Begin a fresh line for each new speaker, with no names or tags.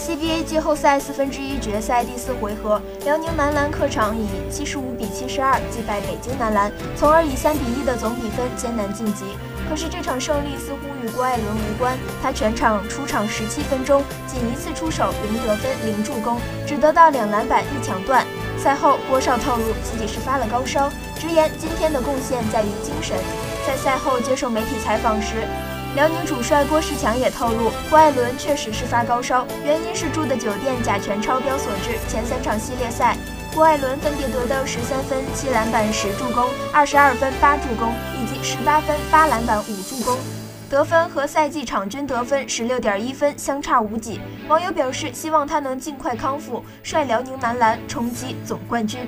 CBA 季后赛四分之一决赛第四回合，辽宁男篮客场以七十五比七十二击败北京男篮，从而以三比一的总比分艰难晋级。可是这场胜利似乎与郭艾伦无关，他全场出场十七分钟，仅一次出手零得分零助攻，只得到两篮板一抢断。赛后，郭少透露自己是发了高烧，直言今天的贡献在于精神。在赛后接受媒体采访时，辽宁主帅郭士强也透露，郭艾伦确实是发高烧，原因是住的酒店甲醛超标所致。前三场系列赛，郭艾伦分别得到十三分、七篮板、十助攻，二十二分、八助攻，以及十八分、八篮板、五助攻，得分和赛季场均得分十六点一分相差无几。网友表示，希望他能尽快康复，率辽宁男篮冲击总冠军。